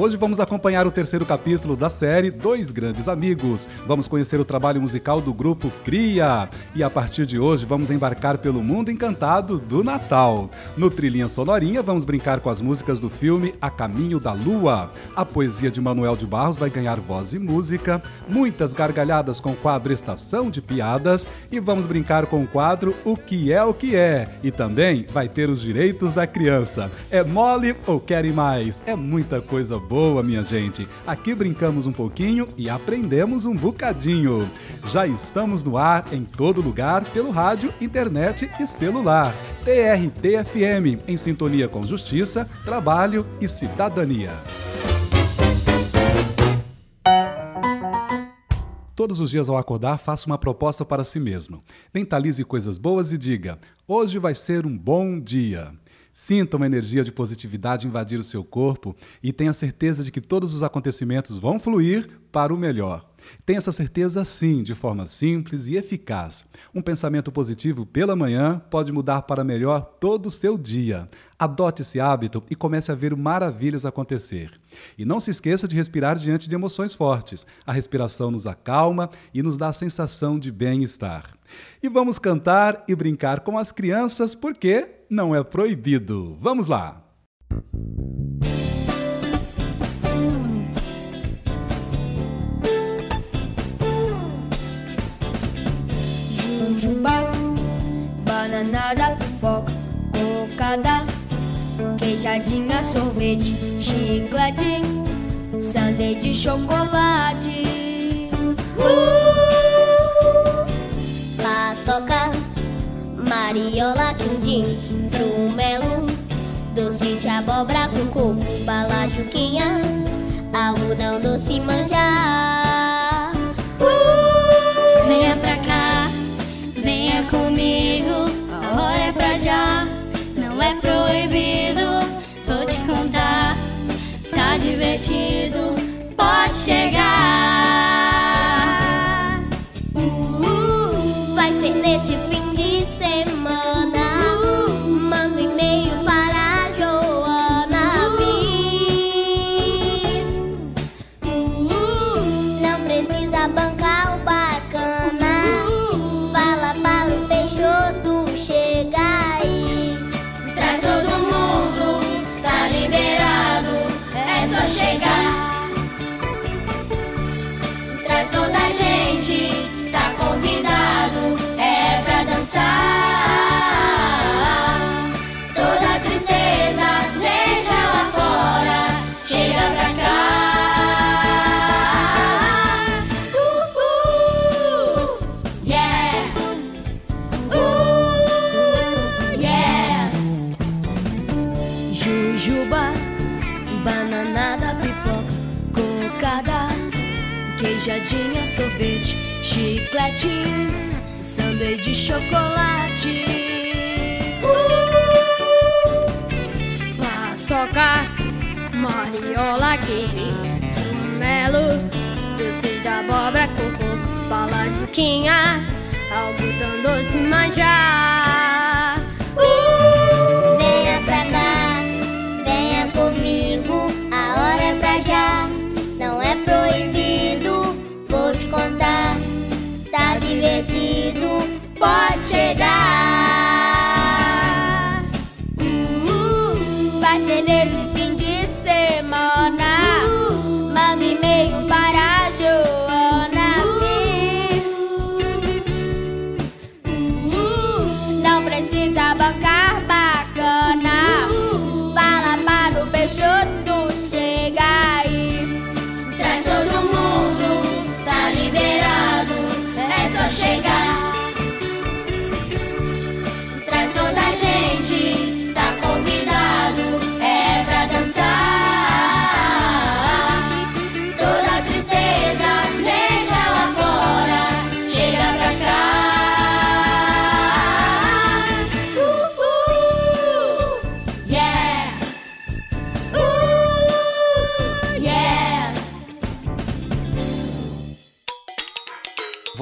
Hoje vamos acompanhar o terceiro capítulo da série Dois Grandes Amigos. Vamos conhecer o trabalho musical do grupo Cria. E a partir de hoje vamos embarcar pelo mundo encantado do Natal. No Trilhinha Sonorinha vamos brincar com as músicas do filme A Caminho da Lua. A poesia de Manuel de Barros vai ganhar voz e música. Muitas gargalhadas com o quadro Estação de Piadas. E vamos brincar com o quadro O que é o que é. E também vai ter os direitos da criança. É mole ou querem mais? É muita coisa boa, minha gente. Aqui brincamos um pouquinho e aprendemos um bocadinho. Já estamos no ar em todo lugar pelo rádio, internet e celular. TRT-FM, em sintonia com justiça, trabalho e cidadania. Todos os dias ao acordar, faça uma proposta para si mesmo. Mentalize coisas boas e diga: hoje vai ser um bom dia. Sinta uma energia de positividade invadir o seu corpo e tenha certeza de que todos os acontecimentos vão fluir para o melhor. Tenha essa certeza sim, de forma simples e eficaz. Um pensamento positivo pela manhã pode mudar para melhor todo o seu dia. Adote esse hábito e comece a ver maravilhas acontecer. E não se esqueça de respirar diante de emoções fortes. A respiração nos acalma e nos dá a sensação de bem-estar. E vamos cantar e brincar com as crianças porque não é proibido. Vamos lá! Jujuba, bananada, pipoca, cocada, queijadinha, sorvete, chiclete, sundae de chocolate. Uh! Mariola, quindim, frumelo, doce de abóbora com coco, bala, juquinha, algodão, doce, manjar. Uh! Venha pra cá, venha comigo. A hora é pra já, não é proibido. Vou te contar, tá divertido. Pode chegar. Chiclete, de chocolate. Paçoca, mariola, queijo, frumelo, doce de abóbora, cocô, bala, juquinha, algodão, doce, manjar.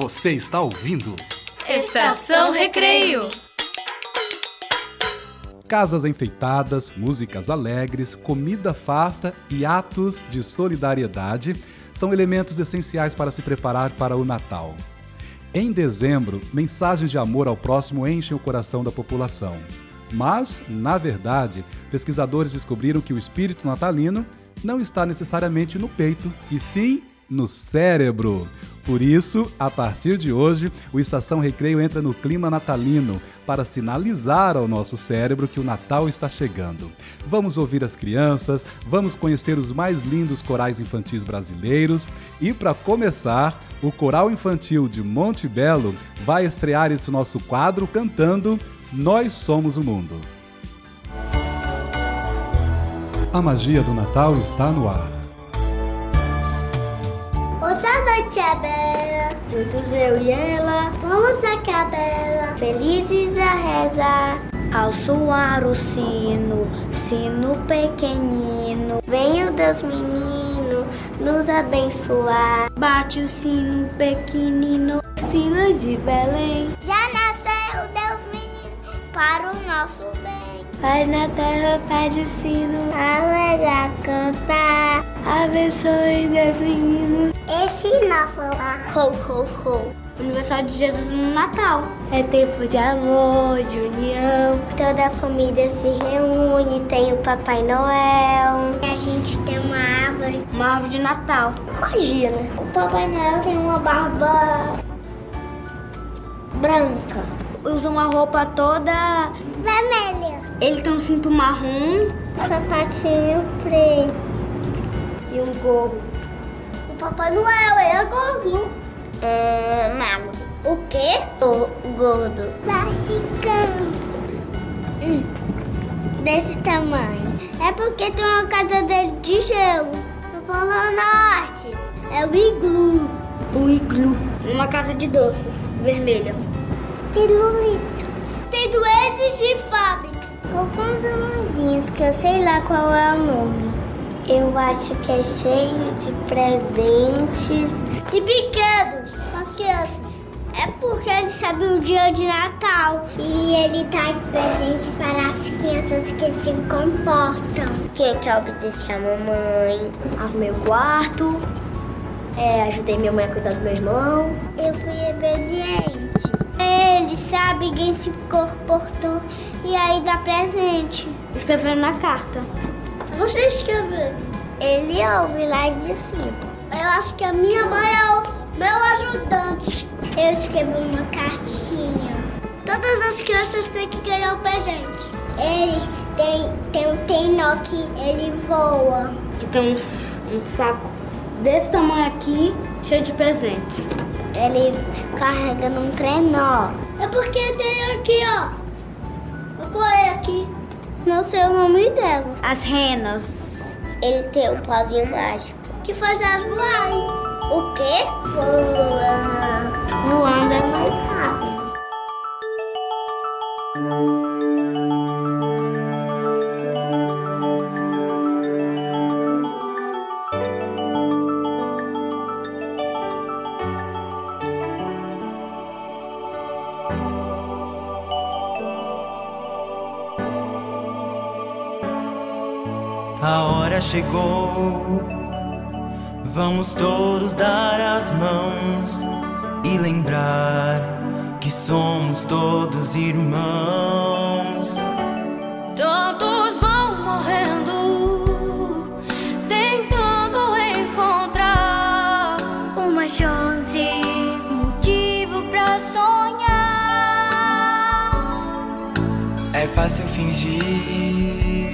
Você está ouvindo? Estação Recreio. Casas enfeitadas, músicas alegres, comida farta e atos de solidariedade são elementos essenciais para se preparar para o Natal. Em dezembro, mensagens de amor ao próximo enchem o coração da população. Mas, na verdade, pesquisadores descobriram que o espírito natalino não está necessariamente no peito, e sim no cérebro. Por isso, a partir de hoje, o Estação Recreio entra no clima natalino para sinalizar ao nosso cérebro que o Natal está chegando. Vamos ouvir as crianças, vamos conhecer os mais lindos corais infantis brasileiros e, para começar, o Coral Infantil de Monte Belo vai estrear esse nosso quadro cantando Nós Somos o Mundo. A magia do Natal está no ar. Hoje a noite é bela, juntos eu e ela, vamos a cabela, felizes a rezar. Ao soar o sino, sino pequenino, vem o Deus menino nos abençoar. Bate o sino pequenino, sino de Belém. Já nasceu Deus menino para o nosso bem. Pai na terra pede o sino, alegrar cantar. Abençoe Deus menino. Esse nosso lar. Ho, ho, ho. Aniversário de Jesus no Natal. É tempo de amor, de união. Toda a família se reúne, tem o Papai Noel. A gente tem uma árvore. Uma árvore de Natal. Magia, né? O Papai Noel tem uma barba branca. Usa uma roupa toda vermelha. Ele tem um cinto marrom, sapatinho preto e um gorro. O Papai Noel é gordo. É, mago. O quê? O gordo. Barrigão. Hum, desse tamanho. É porque tem uma casa dele de gelo. No Polo Norte. É o iglu. O iglu. Uma casa de doces. Vermelha. Pirulito. Tem doentes de fábrica. Alguns anõezinhos que eu sei lá qual é o nome. Eu acho que é cheio de presentes e brinquedos para as crianças. É porque ele sabe o dia de Natal e ele traz presentes para as crianças que se comportam. Que quer obedecer a mamãe. Arrumei o quarto, é, ajudei minha mãe a cuidar do meu irmão. Eu fui obediente. Ele sabe quem se comportou e aí dá presente. Escrevendo na carta. Você escreveu? Ele ouve lá de cima. Eu acho que a minha mãe é o meu ajudante. Eu escrevo uma cartinha. Todas as crianças têm que ganhar um presente. Ele tem, tem um trenó que ele voa. Que tem um, um saco desse tamanho aqui, cheio de presentes. Ele carrega num trenó. É porque tem aqui, ó. Vou correr aqui. Não sei o nome dela. As renas. Ele tem um pauzinho mágico. Que faz elas voarem. O quê? Voa. Voando é mais rápido. Hora chegou, vamos todos dar as mãos e lembrar que somos todos irmãos. Todos vão morrendo, tentando encontrar uma chance, motivo pra sonhar. É fácil fingir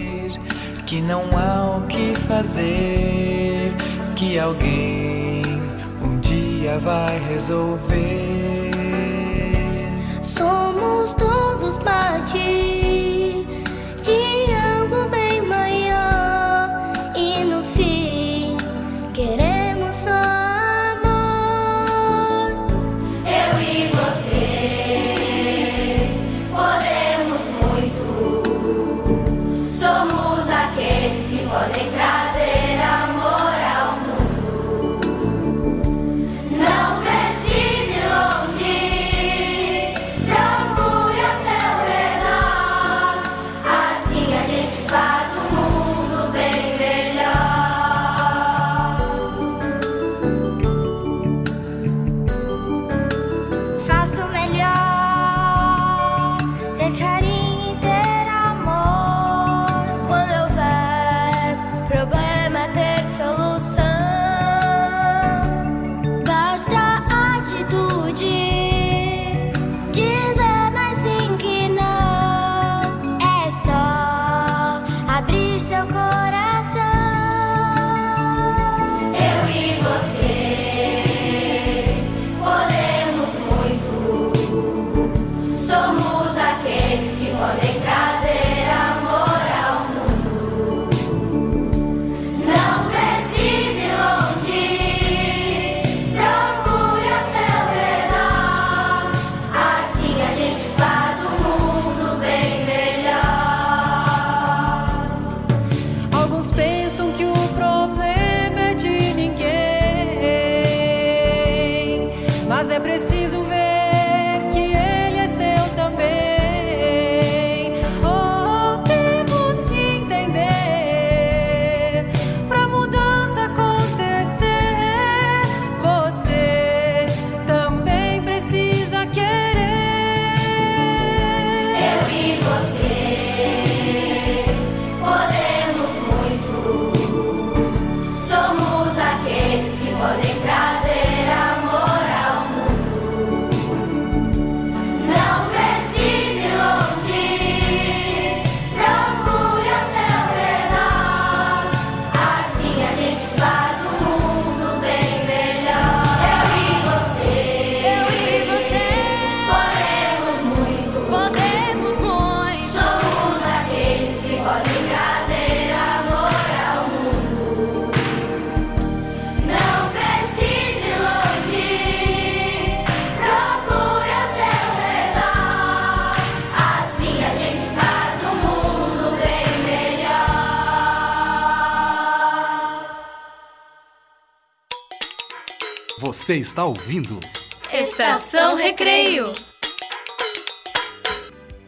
que não há o que fazer, que alguém um dia vai resolver. Somos todos parte Você está ouvindo? Estação Recreio.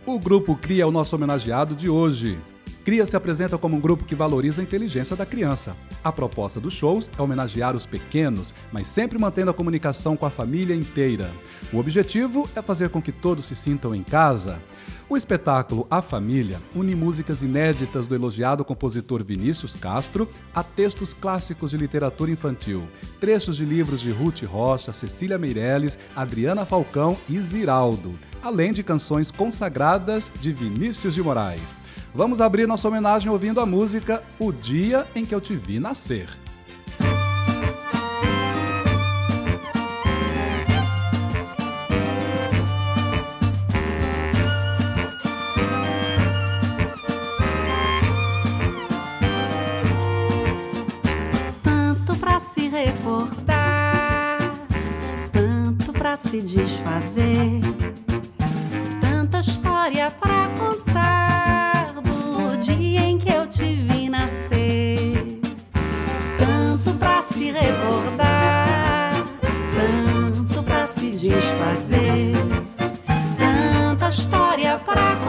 O grupo Cria é o nosso homenageado de hoje. Cria se apresenta como um grupo que valoriza a inteligência da criança. A proposta dos shows é homenagear os pequenos, mas sempre mantendo a comunicação com a família inteira. O objetivo é fazer com que todos se sintam em casa. O espetáculo A Família une músicas inéditas do elogiado compositor Vinícius Castro a textos clássicos de literatura infantil, trechos de livros de Ruth Rocha, Cecília Meirelles, Adriana Falcão e Ziraldo, além de canções consagradas de Vinícius de Moraes. Vamos abrir nossa homenagem ouvindo a música O Dia em que Eu Te Vi Nascer. se desfazer. Tanta história para contar história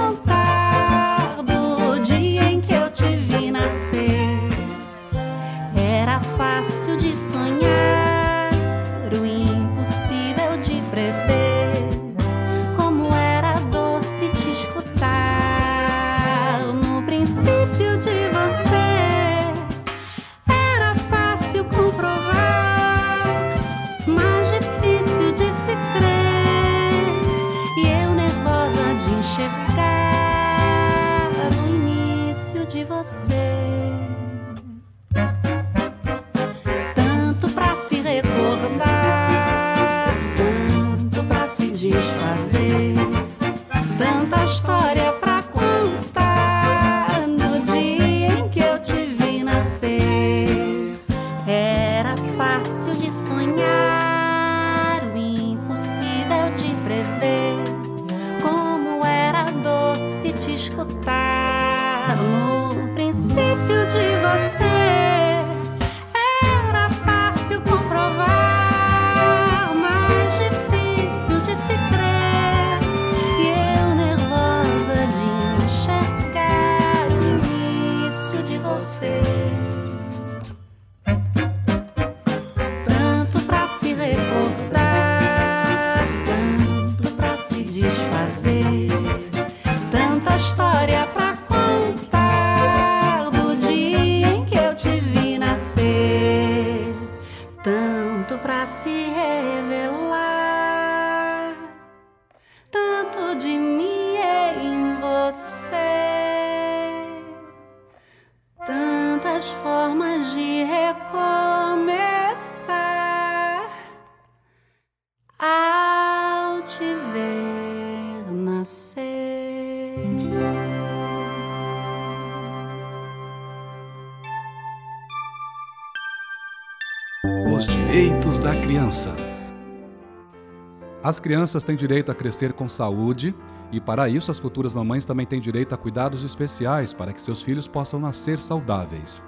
As crianças têm direito a crescer com saúde e, para isso, as futuras mamães também têm direito a cuidados especiais para que seus filhos possam nascer saudáveis.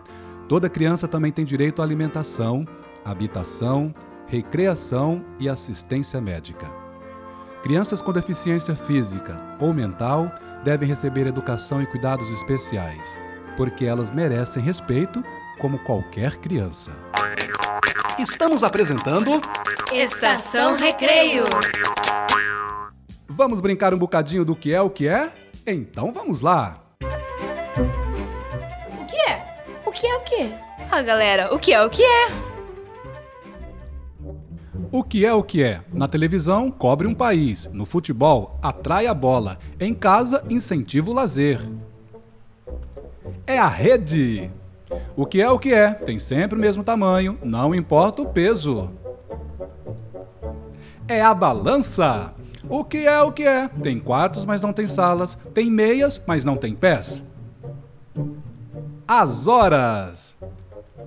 Toda criança também tem direito à alimentação, habitação, recreação e assistência médica. Crianças com deficiência física ou mental devem receber educação e cuidados especiais, porque elas merecem respeito como qualquer criança. Estamos apresentando Estação Recreio. Vamos brincar um bocadinho do que é o que é? Então vamos lá! O que é? O que é o que? Ah, galera, o que é o que é? O que é o que é? Na televisão, cobre um país. No futebol, atrai a bola. Em casa, incentiva o lazer. É a rede. O que é o que é? Tem sempre o mesmo tamanho, não importa o peso. É a balança. O que é o que é? Tem quartos, mas não tem salas. Tem meias, mas não tem pés. As horas.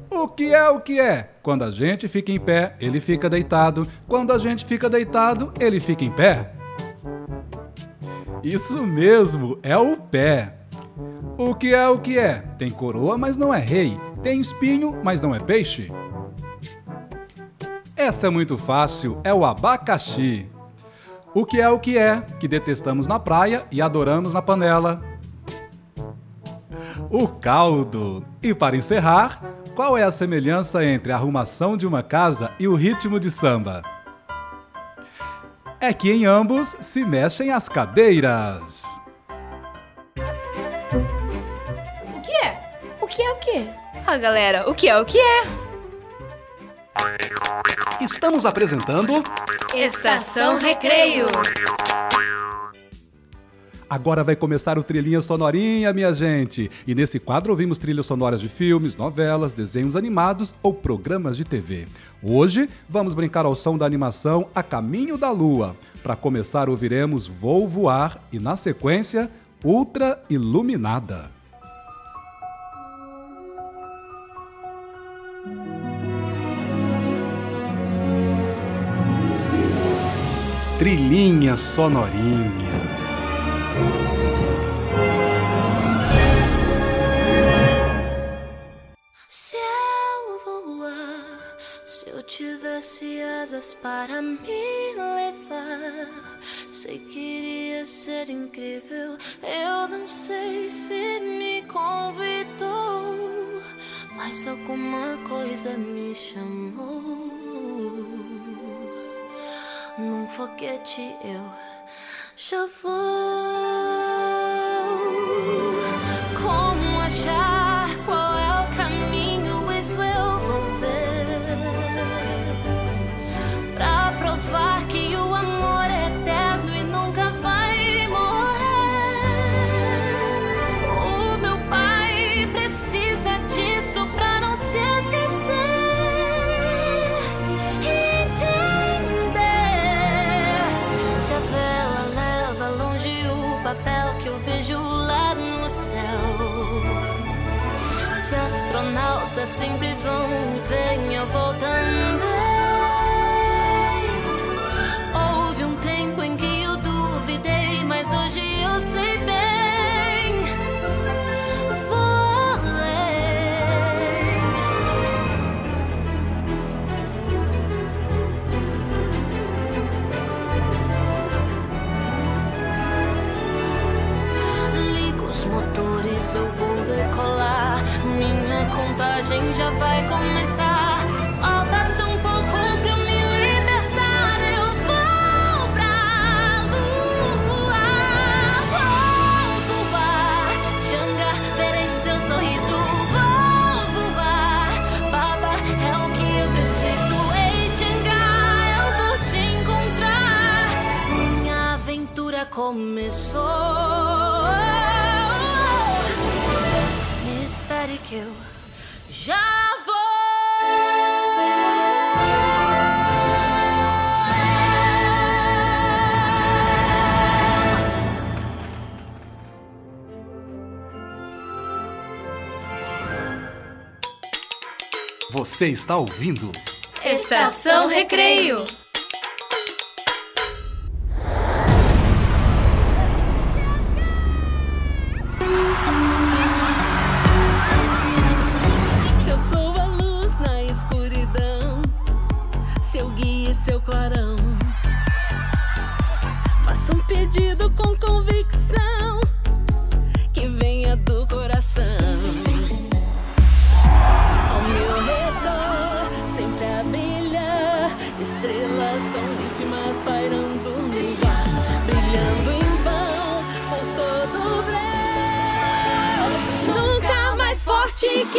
O que é o que é? Quando a gente fica em pé, ele fica deitado. Quando a gente fica deitado, ele fica em pé. Isso mesmo, é o pé. O que é o que é? Tem coroa, mas não é rei. Tem espinho, mas não é peixe. Essa é muito fácil, é o abacaxi. O que é o que é, que detestamos na praia e adoramos na panela? O caldo. E para encerrar, qual é a semelhança entre a arrumação de uma casa e o ritmo de samba? É que em ambos se mexem as cadeiras. O que é o que? Ah, galera, o que é o que é? Estamos apresentando Estação Recreio. Agora vai começar o Trilhinha Sonorinha, minha gente. E nesse quadro ouvimos trilhas sonoras de filmes, novelas, desenhos animados ou programas de TV. Hoje vamos brincar ao som da animação A Caminho da Lua. Para começar, ouviremos Vou Voar e, na sequência, Ultra Iluminada. Trilhinha Sonorinha. Se eu voar, se eu tivesse asas para me levar, sei que iria ser incrível. Eu não sei se me convidou, mas alguma coisa me chamou. Num foguete eu já vou. Astronautas sempre vão e vêm, eu Você está ouvindo? Estação Recreio.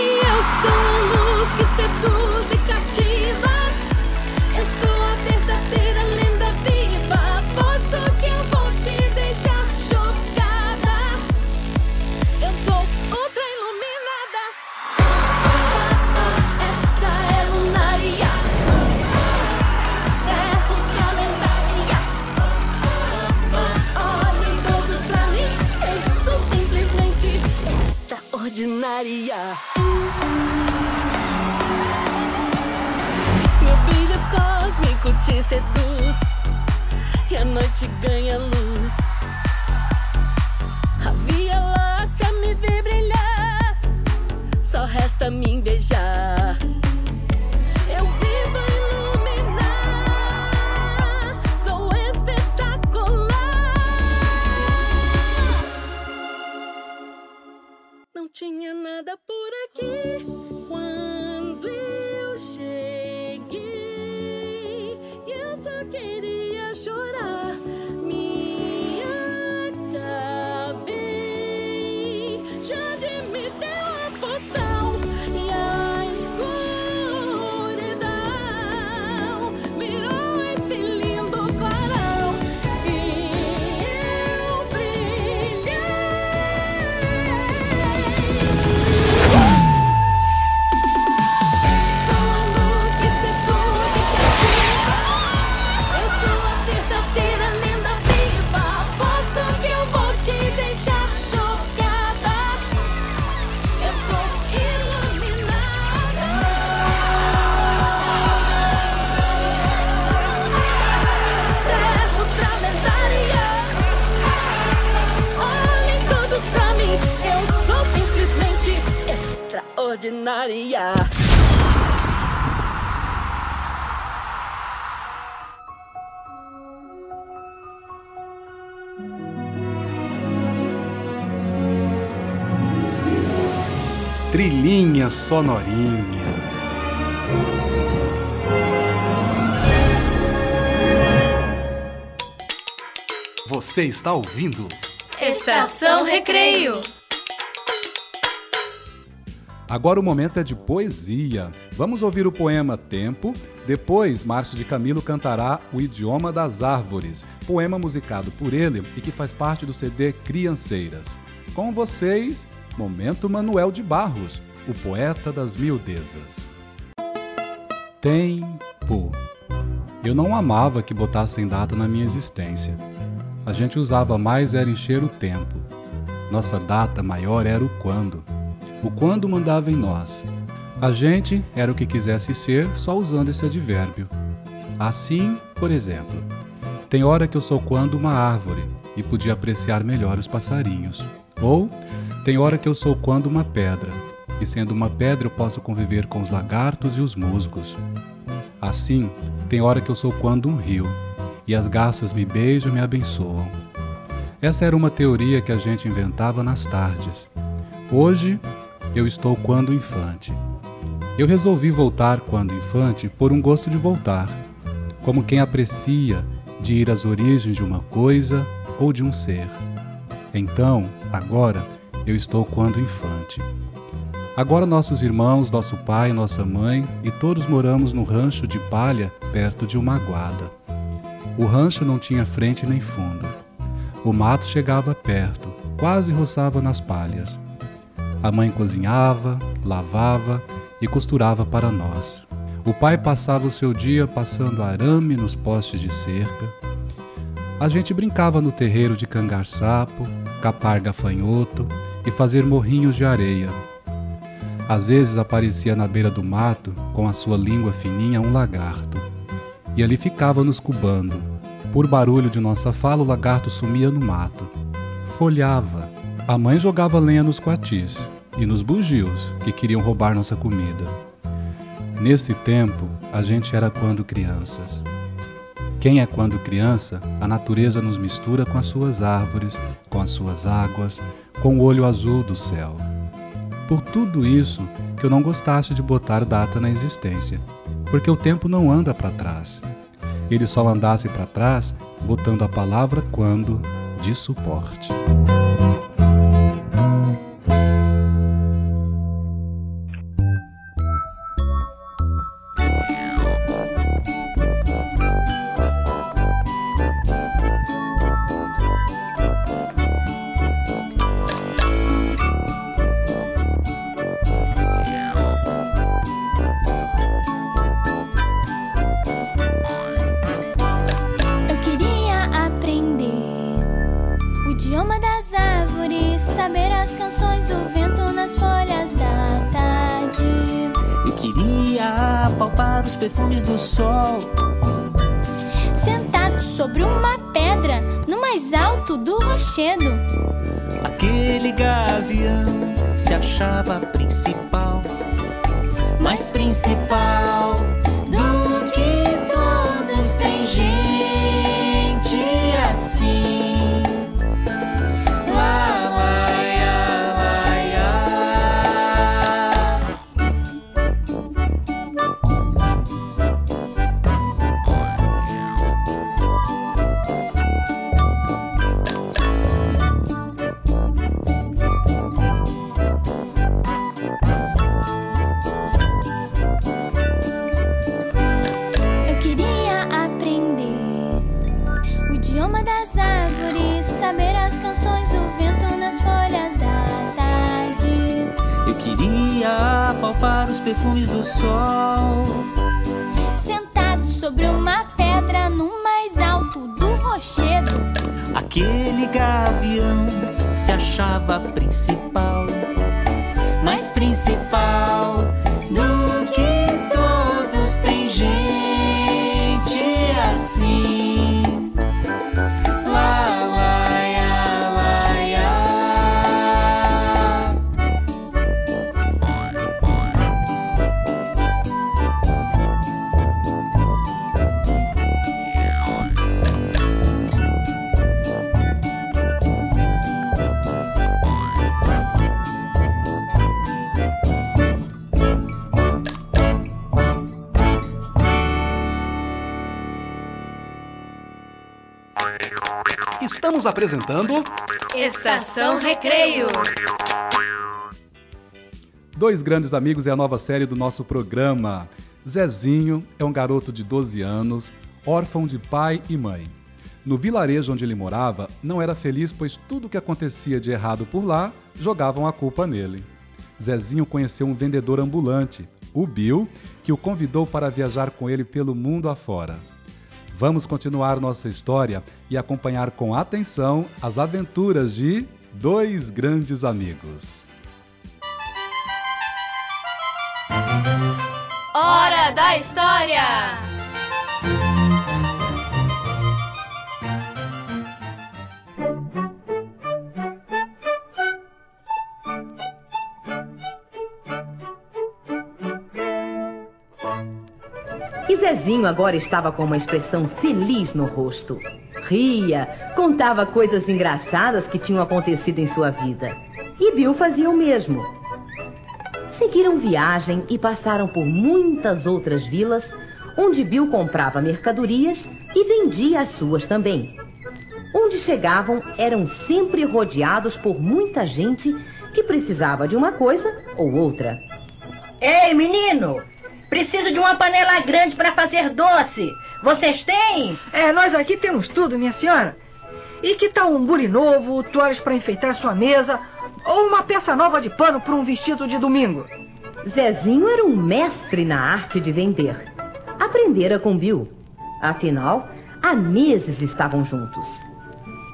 eu sou a luz que seduz. te seduz e a noite ganha luz. A Via Láctea me vê brilhar, só resta me beijar. Trilhinha sonorinha. Você está ouvindo? Estação Recreio. Agora o momento é de poesia. Vamos ouvir o poema Tempo. Depois, Márcio de Camilo cantará O Idioma das Árvores, poema musicado por ele e que faz parte do CD Crianceiras. Com vocês, Momento Manuel de Barros, o poeta das miudezas. Tempo. Eu não amava que botassem data na minha existência. A gente usava mais era encher o tempo. Nossa data maior era o quando. O quando mandava em nós. A gente era o que quisesse ser só usando esse advérbio. Assim, por exemplo, tem hora que eu sou quando uma árvore e podia apreciar melhor os passarinhos. Ou tem hora que eu sou quando uma pedra e sendo uma pedra eu posso conviver com os lagartos e os musgos. Assim, tem hora que eu sou quando um rio e as garças me beijam e me abençoam. Essa era uma teoria que a gente inventava nas tardes. Hoje eu estou quando infante. Eu resolvi voltar quando infante por um gosto de voltar, como quem aprecia de ir às origens de uma coisa ou de um ser. Então, agora, eu estou quando infante. Agora nossos irmãos, nosso pai, nossa mãe e todos moramos no rancho de palha perto de uma aguada. O rancho não tinha frente nem fundo. O mato chegava perto, quase roçava nas palhas. A mãe cozinhava, lavava e costurava para nós. O pai passava o seu dia passando arame nos postes de cerca. A gente brincava no terreiro de cangar sapo, capar gafanhoto e fazer morrinhos de areia. Às vezes aparecia na beira do mato, com a sua língua fininha, um lagarto. E ali ficava nos cubando. Por barulho de nossa fala, o lagarto sumia no mato. Folhava. A mãe jogava lenha nos coatis e nos bugios que queriam roubar nossa comida. Nesse tempo, a gente era quando crianças. Quem é quando criança, a natureza nos mistura com as suas árvores, com as suas águas, com o olho azul do céu. Por tudo isso que eu não gostasse de botar data na existência, porque o tempo não anda para trás. Ele só andasse para trás botando a palavra quando de suporte. mexendo. Aquele gavião se achava principal, mais principal perfumes do sol. Sentado sobre uma pedra no mais alto do rochedo. Aquele gavião se achava principal, apresentando. Estação Recreio. Dois Grandes Amigos é a nova série do nosso programa. Zezinho é um garoto de 12 anos, órfão de pai e mãe. No vilarejo onde ele morava, não era feliz, pois tudo que acontecia de errado por lá jogavam a culpa nele. Zezinho conheceu um vendedor ambulante, o Bill, que o convidou para viajar com ele pelo mundo afora. Vamos continuar nossa história e acompanhar com atenção as aventuras de dois grandes amigos. Hora da História! Zezinho agora estava com uma expressão feliz no rosto. Ria, contava coisas engraçadas que tinham acontecido em sua vida. E Bill fazia o mesmo. Seguiram viagem e passaram por muitas outras vilas, onde Bill comprava mercadorias e vendia as suas também. Onde chegavam, eram sempre rodeados por muita gente que precisava de uma coisa ou outra. Ei, menino! Preciso de uma panela grande para fazer doce. Vocês têm? É, nós aqui temos tudo, minha senhora. E que tal um bule novo, toalhas para enfeitar sua mesa, ou uma peça nova de pano para um vestido de domingo? Zezinho era um mestre na arte de vender. Aprendera com Bill. Afinal, há meses estavam juntos.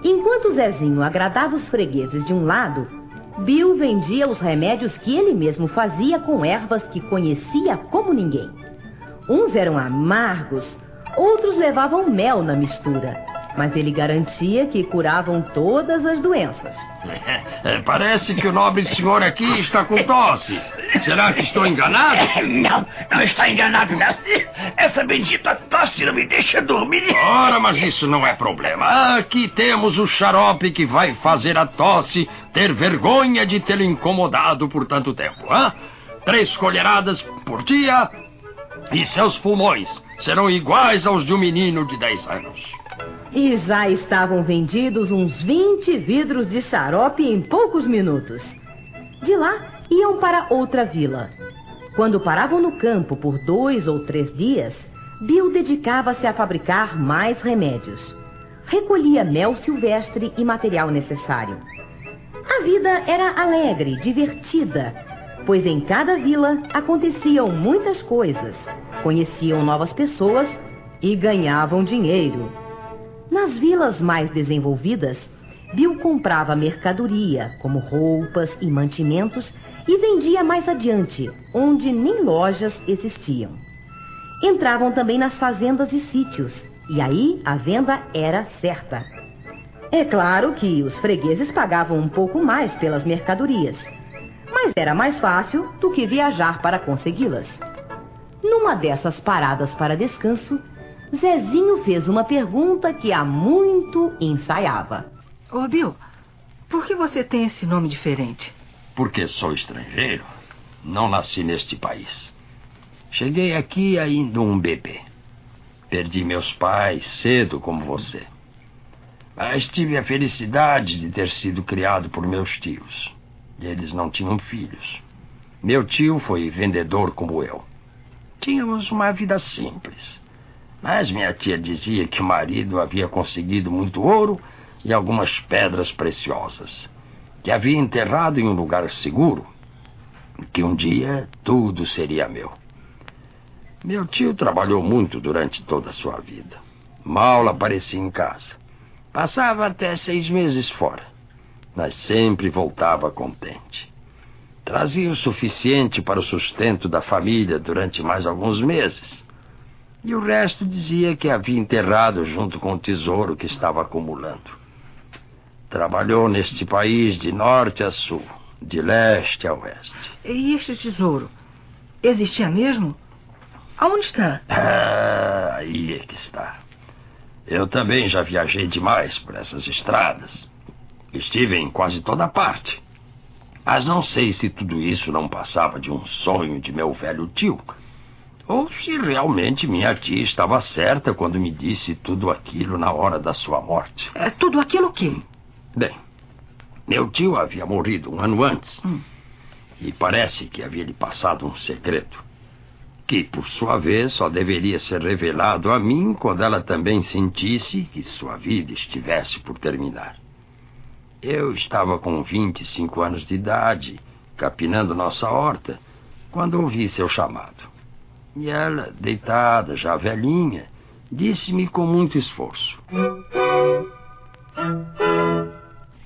Enquanto Zezinho agradava os fregueses de um lado, Bill vendia os remédios que ele mesmo fazia com ervas que conhecia como ninguém. Uns eram amargos, outros levavam mel na mistura mas ele garantia que curavam todas as doenças. É, parece que o nobre senhor aqui está com tosse. Será que estou enganado? Não, não está enganado, não. Essa bendita tosse não me deixa dormir. Ora, mas isso não é problema. Aqui temos o xarope que vai fazer a tosse ter vergonha de tê-lo incomodado por tanto tempo. Hein? Três colheradas por dia e seus pulmões serão iguais aos de um menino de 10 anos. E já estavam vendidos uns 20 vidros de xarope em poucos minutos. De lá, iam para outra vila. Quando paravam no campo por dois ou três dias, Bill dedicava-se a fabricar mais remédios. Recolhia mel silvestre e material necessário. A vida era alegre, divertida, pois em cada vila aconteciam muitas coisas, conheciam novas pessoas e ganhavam dinheiro. Nas vilas mais desenvolvidas, Bill comprava mercadoria, como roupas e mantimentos, e vendia mais adiante, onde nem lojas existiam. Entravam também nas fazendas e sítios, e aí a venda era certa. É claro que os fregueses pagavam um pouco mais pelas mercadorias, mas era mais fácil do que viajar para consegui-las. Numa dessas paradas para descanso, Zezinho fez uma pergunta que há muito ensaiava. Ô, Bill, por que você tem esse nome diferente? Porque sou estrangeiro. Não nasci neste país. Cheguei aqui ainda um bebê. Perdi meus pais cedo como você. Mas tive a felicidade de ter sido criado por meus tios. Eles não tinham filhos. Meu tio foi vendedor como eu. Tínhamos uma vida simples. Mas minha tia dizia que o marido havia conseguido muito ouro e algumas pedras preciosas, que havia enterrado em um lugar seguro, que um dia tudo seria meu. Meu tio trabalhou muito durante toda a sua vida. Mal aparecia em casa. Passava até seis meses fora, mas sempre voltava contente. Trazia o suficiente para o sustento da família durante mais alguns meses e o resto dizia que havia enterrado junto com o tesouro que estava acumulando. Trabalhou neste país de norte a sul, de leste a oeste. E este tesouro? Existia mesmo? Aonde está? Ah, aí é que está. Eu também já viajei demais por essas estradas. Estive em quase toda parte. Mas não sei se tudo isso não passava de um sonho de meu velho tio ou se realmente minha tia estava certa quando me disse tudo aquilo na hora da sua morte. É, tudo aquilo o quê? Bem, meu tio havia morrido um ano antes. Hum. E parece que havia lhe passado um segredo. Que, por sua vez, só deveria ser revelado a mim quando ela também sentisse que sua vida estivesse por terminar. Eu estava com 25 anos de idade, capinando nossa horta, quando ouvi seu chamado. E ela, deitada, já velhinha, disse-me com muito esforço: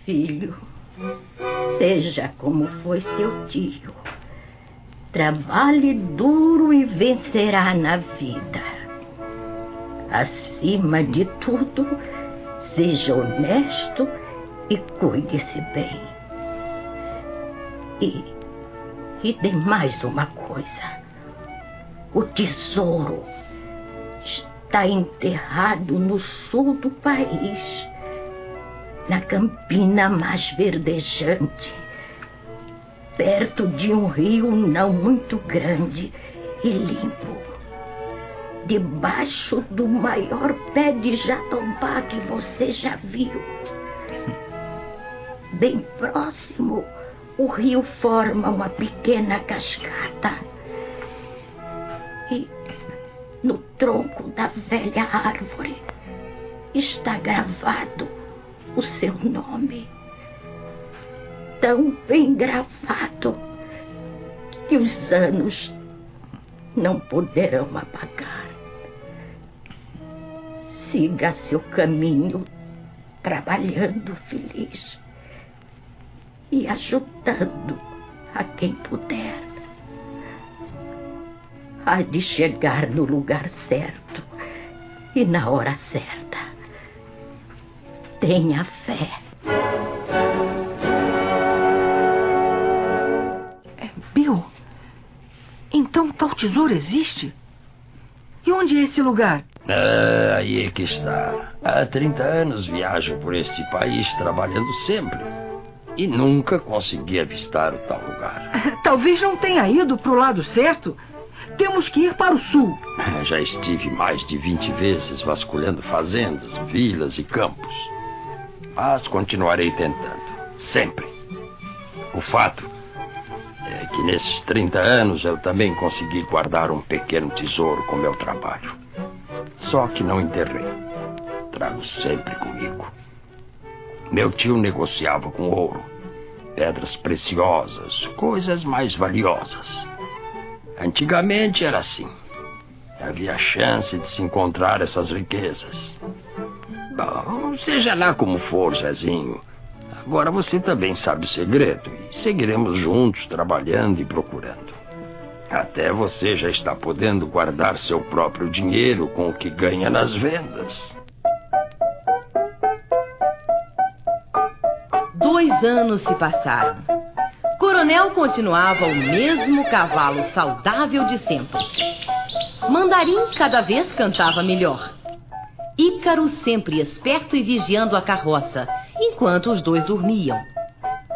Filho, seja como foi seu tio. Trabalhe duro e vencerá na vida. Acima de tudo, seja honesto e cuide-se bem. E, e dê mais uma coisa. O tesouro está enterrado no sul do país, na campina mais verdejante, perto de um rio não muito grande e limpo, debaixo do maior pé de jatobá que você já viu. Bem próximo, o rio forma uma pequena cascata no tronco da velha árvore está gravado o seu nome. Tão bem gravado que os anos não poderão apagar. Siga seu caminho trabalhando feliz. e ajudando a quem puder. Há de chegar no lugar certo e na hora certa. Tenha fé. É, Bill, então tal tesouro existe? E onde é esse lugar? Ah, aí é que está. Há 30 anos viajo por este país trabalhando sempre. E nunca consegui avistar o tal lugar. Talvez não tenha ido para o lado certo. Temos que ir para o sul. Já estive mais de 20 vezes vasculhando fazendas, vilas e campos. Mas continuarei tentando. Sempre. O fato é que nesses 30 anos eu também consegui guardar um pequeno tesouro com meu trabalho. Só que não enterrei. Trago sempre comigo. Meu tio negociava com ouro, pedras preciosas, coisas mais valiosas. Antigamente era assim. Havia chance de se encontrar essas riquezas. Bom, seja lá como for, Zezinho. Agora você também sabe o segredo e seguiremos juntos trabalhando e procurando. Até você já está podendo guardar seu próprio dinheiro com o que ganha nas vendas. Dois anos se passaram. Coronel continuava o mesmo cavalo saudável de sempre. Mandarim cada vez cantava melhor. Ícaro sempre esperto e vigiando a carroça, enquanto os dois dormiam.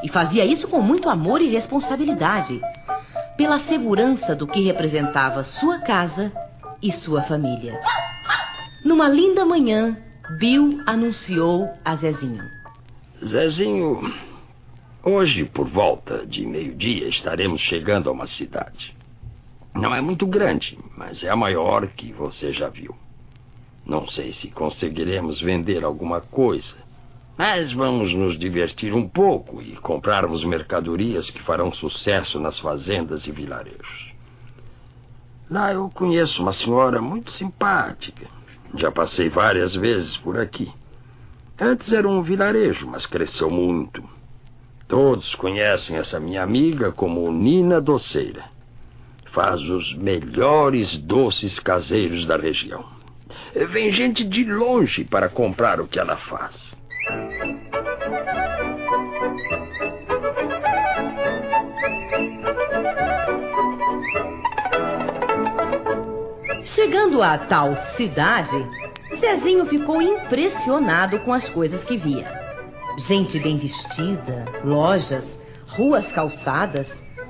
E fazia isso com muito amor e responsabilidade, pela segurança do que representava sua casa e sua família. Numa linda manhã, Bill anunciou a Zezinho. Zezinho, hoje por volta de meio-dia estaremos chegando a uma cidade. Não é muito grande, mas é a maior que você já viu. Não sei se conseguiremos vender alguma coisa, mas vamos nos divertir um pouco e comprarmos mercadorias que farão sucesso nas fazendas e vilarejos. Lá eu conheço uma senhora muito simpática. Já passei várias vezes por aqui. Antes era um vilarejo, mas cresceu muito. Todos conhecem essa minha amiga como Nina Doceira. Faz os melhores doces caseiros da região. Vem gente de longe para comprar o que ela faz. Chegando à tal cidade, Zezinho ficou impressionado com as coisas que via. Gente bem vestida, lojas, ruas calçadas,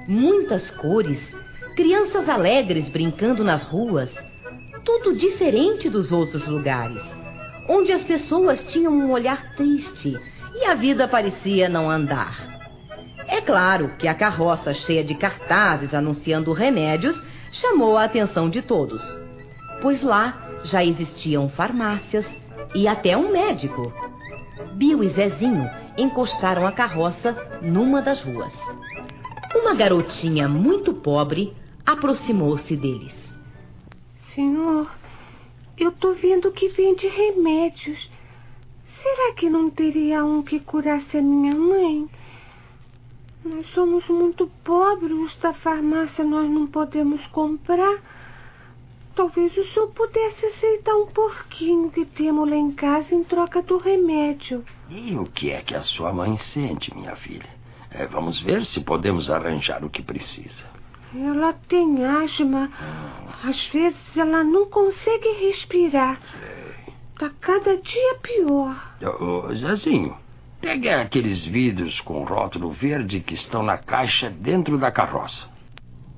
muitas cores, crianças alegres brincando nas ruas. Tudo diferente dos outros lugares, onde as pessoas tinham um olhar triste e a vida parecia não andar. É claro que a carroça cheia de cartazes anunciando remédios chamou a atenção de todos, pois lá já existiam farmácias e até um médico. Bill e Zezinho encostaram a carroça numa das ruas. Uma garotinha muito pobre aproximou-se deles. Senhor, eu tô vendo que vende remédios. Será que não teria um que curasse a minha mãe? Nós somos muito pobres, da farmácia nós não podemos comprar. Talvez o senhor pudesse aceitar um porquinho que temos lá em casa em troca do remédio. E o que é que a sua mãe sente, minha filha? É, vamos ver se podemos arranjar o que precisa. Ela tem asma. Às vezes ela não consegue respirar. Tá cada dia pior. Ô, ô, Zezinho, pegue aqueles vidros com rótulo verde que estão na caixa dentro da carroça.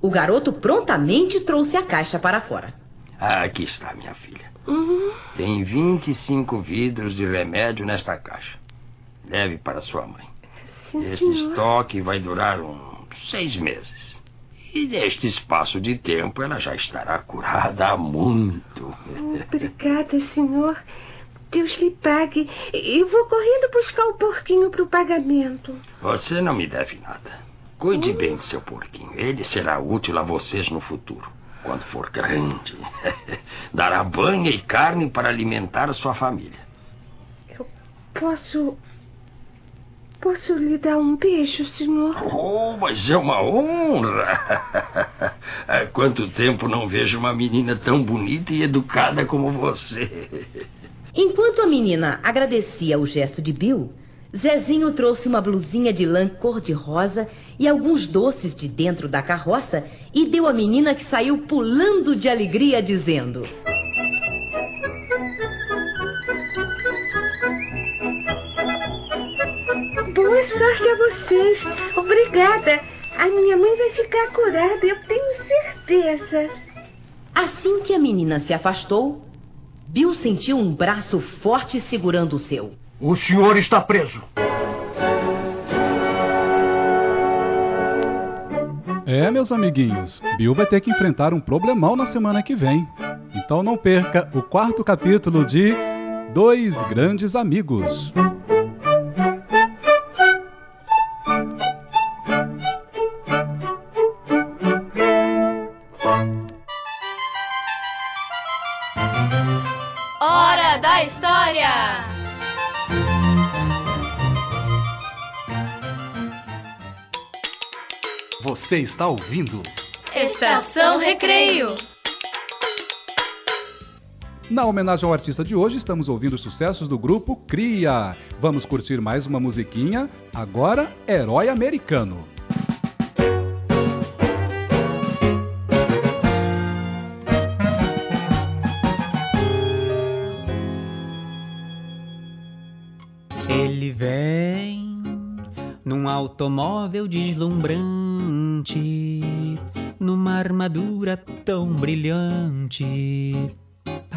O garoto prontamente trouxe a caixa para fora. Aqui está, minha filha. Uhum. Tem 25 vidros de remédio nesta caixa. Leve para sua mãe. Sim, Esse senhor. estoque vai durar uns seis meses. E neste espaço de tempo ela já estará curada há muito. Obrigada, senhor. Deus lhe pague. Eu vou correndo buscar o porquinho para o pagamento. Você não me deve nada. Cuide bem do seu porquinho. Ele será útil a vocês no futuro. Quando for grande, dará banha e carne para alimentar a sua família. Posso. Posso lhe dar um beijo, senhor? Oh, mas é uma honra! Há quanto tempo não vejo uma menina tão bonita e educada como você? Enquanto a menina agradecia o gesto de Bill, Zezinho trouxe uma blusinha de lã cor-de-rosa e alguns doces de dentro da carroça e deu à menina que saiu pulando de alegria, dizendo: Boa sorte a vocês. Obrigada. A minha mãe vai ficar curada, eu tenho certeza. Assim que a menina se afastou, Bill sentiu um braço forte segurando o seu. O senhor está preso. É, meus amiguinhos, Bill vai ter que enfrentar um problemão na semana que vem. Então não perca o quarto capítulo de Dois Grandes Amigos. Hora da História! Você está ouvindo? Estação Recreio. Na homenagem ao artista de hoje, estamos ouvindo os sucessos do grupo Cria. Vamos curtir mais uma musiquinha, agora Herói Americano. Ele vem num automóvel deslumbrante, armadura tão brilhante,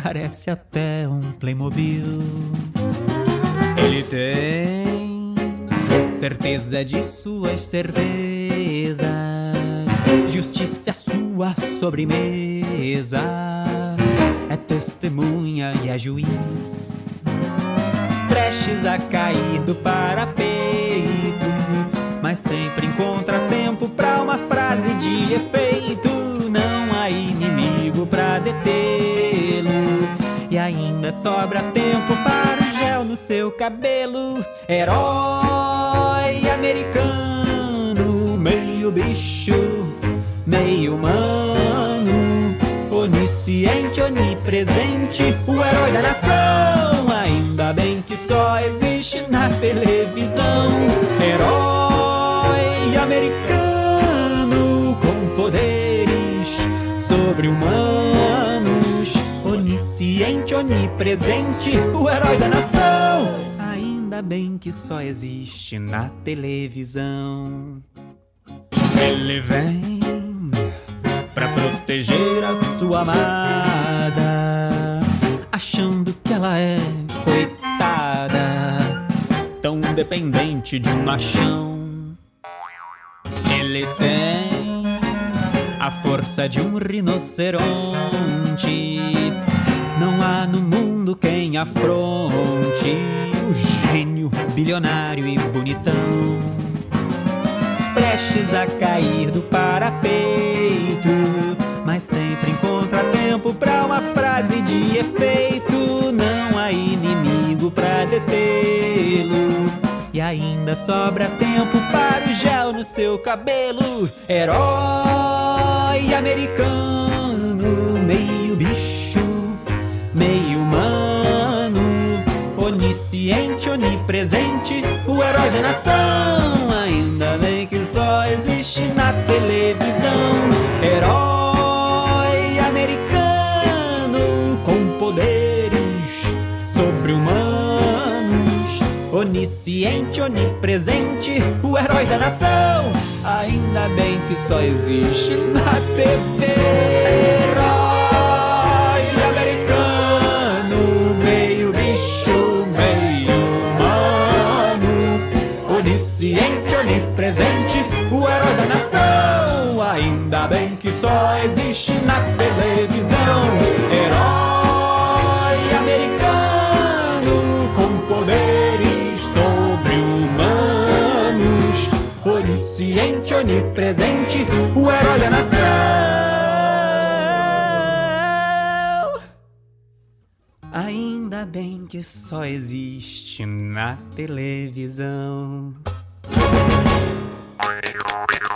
parece até um Playmobil. Ele tem certeza de suas certezas, justiça é sua sobremesa, é testemunha e é juiz prestes a cair do parapeito, mas sempre encontra tempo pra uma frase de efeito. Detê-lo, e ainda sobra tempo para o gel no seu cabelo. Herói americano, meio bicho, meio humano, onisciente, onipresente, o herói da nação. Ainda bem que só existe na televisão. Herói americano sobre-humanos. Onisciente, onipresente, o herói da nação. Ainda bem que só existe na televisão. Ele vem pra proteger a sua amada, achando que ela é coitada, tão dependente de um machão. Ele tem força de um rinoceronte. Não há no mundo quem afronte o gênio bilionário e bonitão prestes a cair do parapeito, mas sempre encontra tempo pra uma frase de efeito. Ainda sobra tempo para o gel no seu cabelo. Herói americano, meio bicho, meio humano, onisciente, onipresente, o herói da nação. Ainda bem que só existe na televisão. Herói onisciente, onipresente, o herói da nação. Ainda bem que só existe na TV. Herói americano, meio bicho, meio humano, onisciente, onipresente, o herói da nação. Ainda bem que só existe na televisão. Onisciente, onipresente, o herói da nação. Ainda ainda bem que só existe na televisão.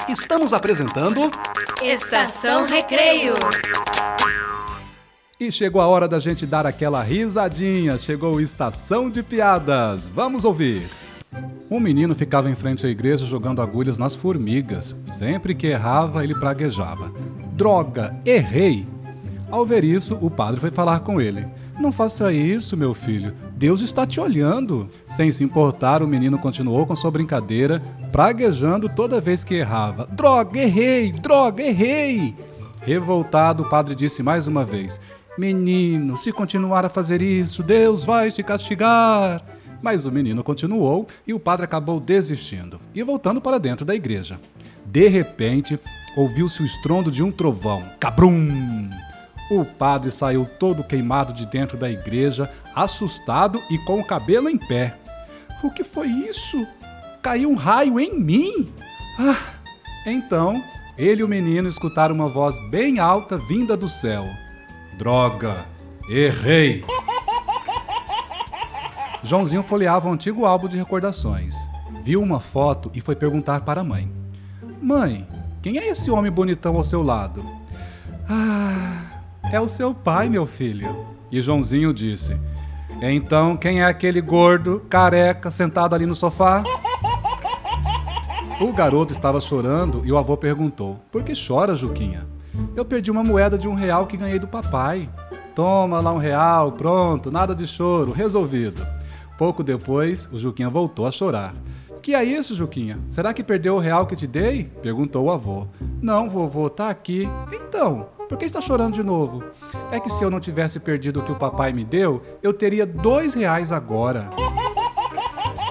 Estamos apresentando Estação Recreio. E chegou a hora da gente dar aquela risadinha. Chegou Estação de Piadas. Vamos ouvir. Um menino ficava em frente à igreja jogando agulhas nas formigas. Sempre que errava, ele praguejava. Droga, errei! Ao ver isso, o padre foi falar com ele. Não faça isso, meu filho. Deus está te olhando. Sem se importar, o menino continuou com sua brincadeira, praguejando toda vez que errava. Droga, errei! Droga, errei! Revoltado, o padre disse mais uma vez: Menino, se continuar a fazer isso, Deus vai te castigar. Mas o menino continuou e o padre acabou desistindo e voltando para dentro da igreja. De repente, ouviu-se o estrondo de um trovão. Cabrum! O padre saiu todo queimado de dentro da igreja, assustado e com o cabelo em pé. O que foi isso? Caiu um raio em mim? Ah! Então, ele e o menino escutaram uma voz bem alta vinda do céu. Droga! Errei! Joãozinho folheava um antigo álbum de recordações. Viu uma foto e foi perguntar para a mãe: Mãe, quem é esse homem bonitão ao seu lado? Ah, é o seu pai, meu filho. E Joãozinho disse: Então, quem é aquele gordo, careca, sentado ali no sofá? O garoto estava chorando e o avô perguntou: Por que chora, Juquinha? Eu perdi uma moeda de um real que ganhei do papai. Toma lá um real, pronto, nada de choro, resolvido. Pouco depois, o Juquinha voltou a chorar. Que é isso, Juquinha? Será que perdeu o real que te dei? perguntou o avô. Não, vovô, tá aqui. Então, por que está chorando de novo? É que se eu não tivesse perdido o que o papai me deu, eu teria dois reais agora.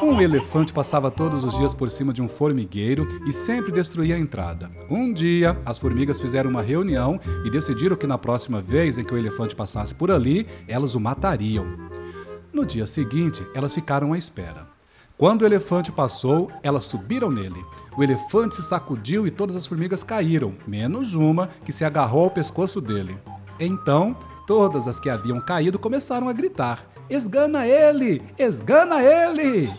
Um elefante passava todos os dias por cima de um formigueiro e sempre destruía a entrada. Um dia, as formigas fizeram uma reunião e decidiram que na próxima vez em que o elefante passasse por ali, elas o matariam. No dia seguinte, elas ficaram à espera. Quando o elefante passou, elas subiram nele. O elefante se sacudiu e todas as formigas caíram, menos uma que se agarrou ao pescoço dele. Então, todas as que haviam caído começaram a gritar: Esgana ele! Esgana ele!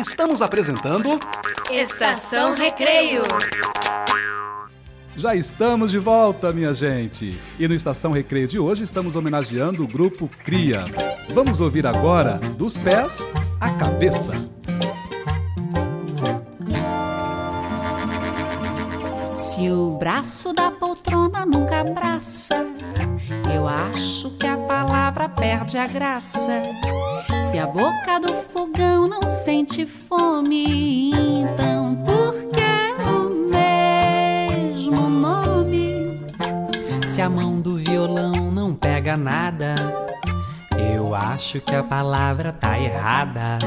Estamos apresentando Estação Recreio. Já estamos de volta, minha gente. E no Estação Recreio de hoje estamos homenageando o grupo Cria. Vamos ouvir agora dos pés à cabeça. Se o braço da poltrona nunca abraça, eu acho que a palavra perde a graça. Se a boca do fogão não sente fome, então por que o mesmo nome? Se a mão do violão não pega nada, eu acho que a palavra tá errada.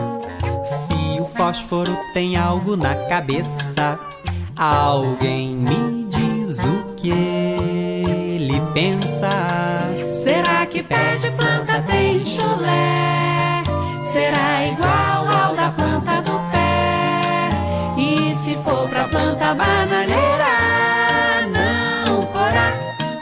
Se o fósforo tem algo na cabeça, alguém me diz o que ele pensa. Será que pé de planta tem chulé? Será igual ao da planta do pé? E se for pra planta bananeira, não porá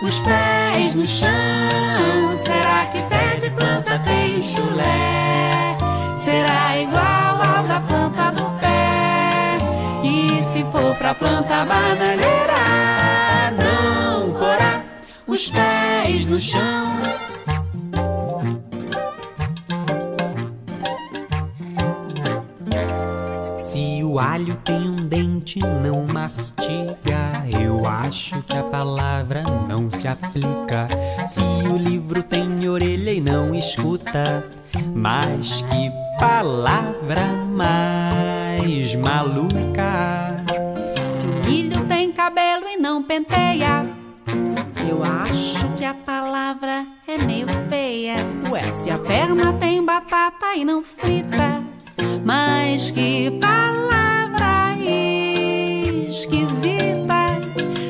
os pés no chão. Será que pé de planta tem chulé? Será igual ao da planta do pé? E se for pra planta bananeira, os pés no chão. Se o alho tem um dente, não mastiga. Eu acho que a palavra não se aplica. Se o livro tem orelha e não escuta, mas que palavra mais maluca. Se o milho tem cabelo e não penteia, eu acho que a palavra é meio feia. Ué, Se a perna tem batata e não frita, mas que palavra esquisita.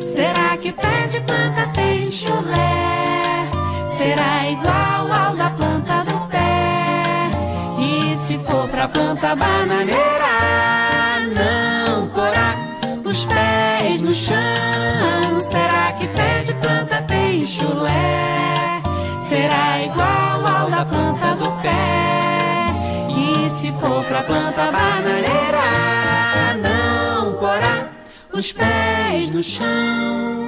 Será que pé de planta tem chulé? Será igual ao da planta do pé? E se for pra planta bananeira, não os pés no chão. Será que pé de planta tem chulé? Será igual ao da planta do pé? E se for pra planta bananeira, não porá os pés no chão.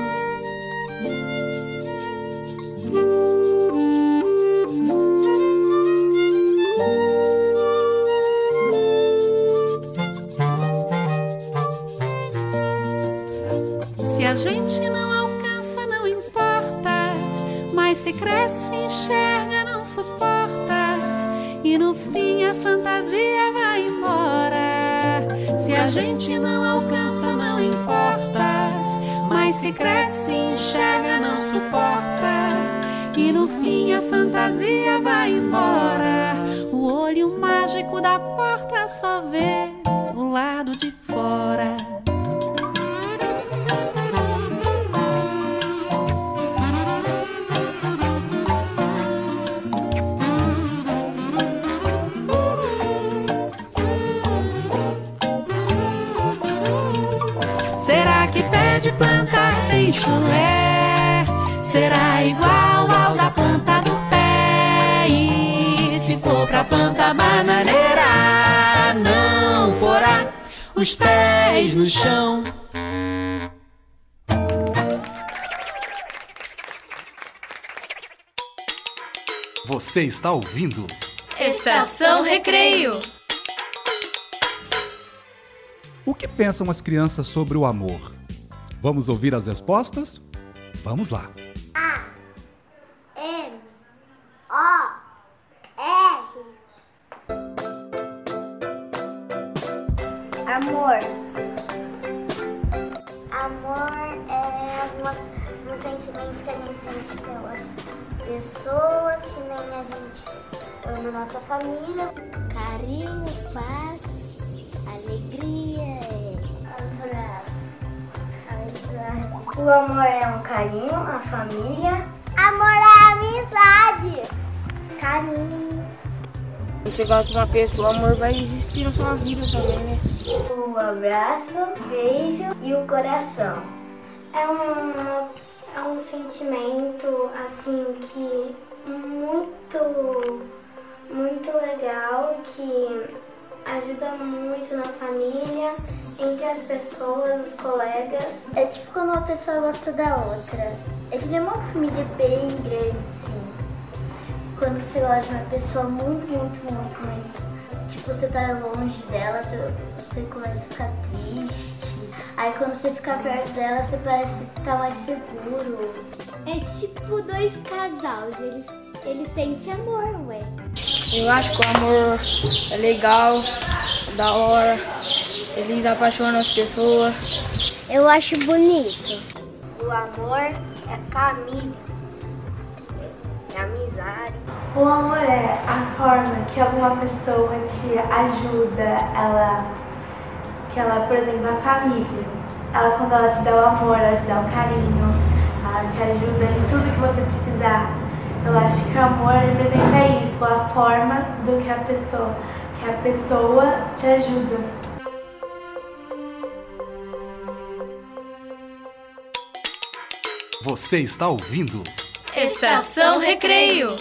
A gente não alcança, não importa. Mas se cresce, enxerga, não suporta. E no fim a fantasia vai embora. Se a gente não alcança, não importa. Mas se cresce, enxerga, não suporta. E no fim a fantasia vai embora. O olho mágico da porta só vê o lado chulé? Será igual ao da planta do pé? E se for pra planta bananeira, não porá os pés no chão. Você está ouvindo? Estação Recreio. O que pensam as crianças sobre o amor? Vamos ouvir as respostas? Vamos lá. M O R Amor. Amor é uma- um sentimento que a gente sente pelas pessoas que nem a gente ama nossa família. Carinho, paz, alegria. O amor é um carinho, a família. Amor é amizade. Carinho. Quando você gosta de uma pessoa, o amor vai existir na sua vida também, né? O abraço, beijo e o coração. É um, pessoa gosta da outra. É que nem uma família bem grande, sim. Quando você gosta de uma pessoa muito, muito, muito, muito. Tipo, você tá longe dela, você, você começa a ficar triste. Aí quando você fica perto dela, você parece que tá mais seguro. É tipo dois casais, eles, eles sentem amor, ué. Eu acho que o amor é legal, é da hora, eles apaixonam as pessoas. Eu acho bonito. O amor é família, é amizade. O amor é a forma que alguma pessoa te ajuda, ela, que ela, por exemplo, a família, ela quando ela te dá o amor, ela te dá o carinho, ela te ajuda em tudo que você precisar. Eu acho que o amor representa isso, a forma do que a pessoa, que a pessoa te ajuda. Você está ouvindo? Estação Recreio.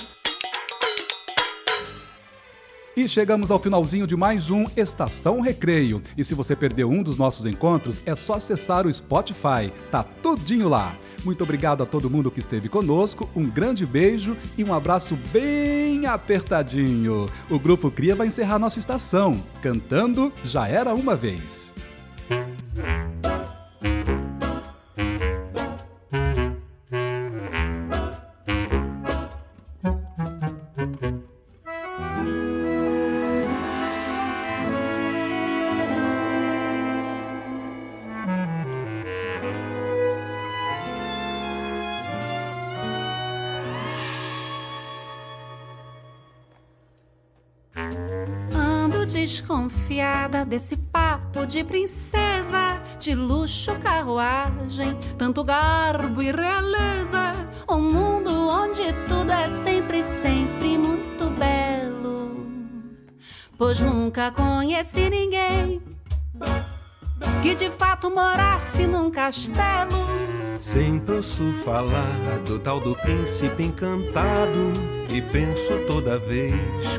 E chegamos ao finalzinho de mais um Estação Recreio. E se você perdeu um dos nossos encontros, é só acessar o Spotify. Tá tudinho lá. Muito obrigado a todo mundo que esteve conosco. Um grande beijo e um abraço bem apertadinho. O grupo Cria vai encerrar nossa estação cantando Já era uma vez. Desse papo de princesa, de luxo, carruagem, tanto garbo e realeza. Um mundo onde tudo é sempre, sempre muito belo. Pois nunca conheci ninguém que de fato morasse num castelo. Sempre ouço falar do tal do príncipe encantado e penso toda vez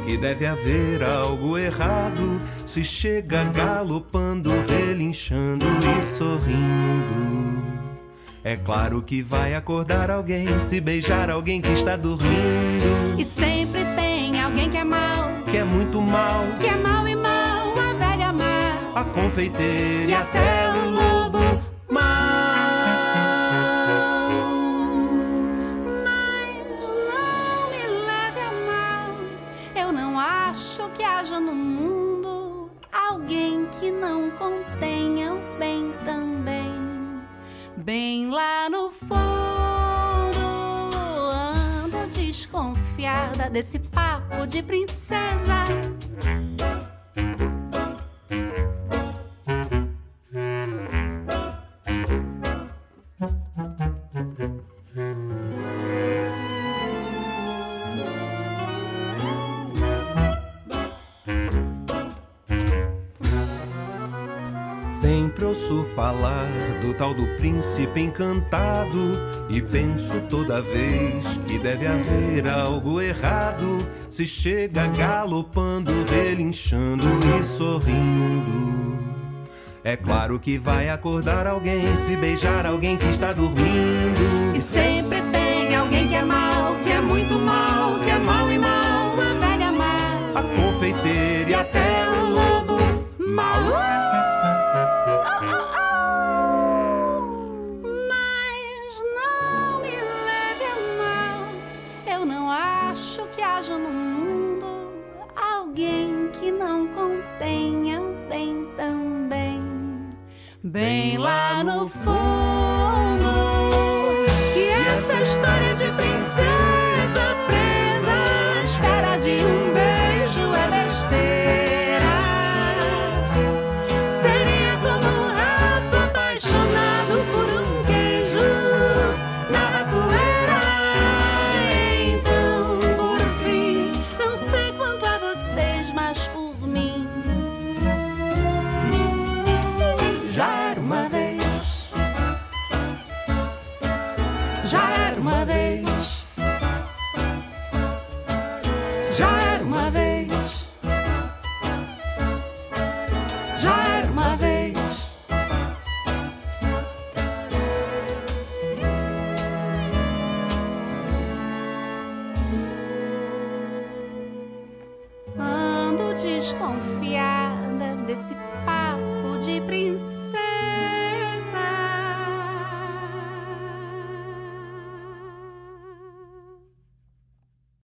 que deve haver algo errado se chega galopando, relinchando e sorrindo. É claro que vai acordar alguém, se beijar alguém que está dormindo. E sempre tem alguém que é mal, Que é muito mal, que é mal e mal, a velha má. a confeiteira e até o Bem lá no fundo, ando desconfiada desse papo de princesa. Do tal do príncipe encantado e penso toda vez que deve haver algo errado se chega galopando, relinchando e sorrindo. É claro que vai acordar alguém, se beijar alguém que está dormindo. E sempre tem alguém que é mal, que é muito mal, que é mal e mal, a velha má. A confeiteira Bem lá no fundo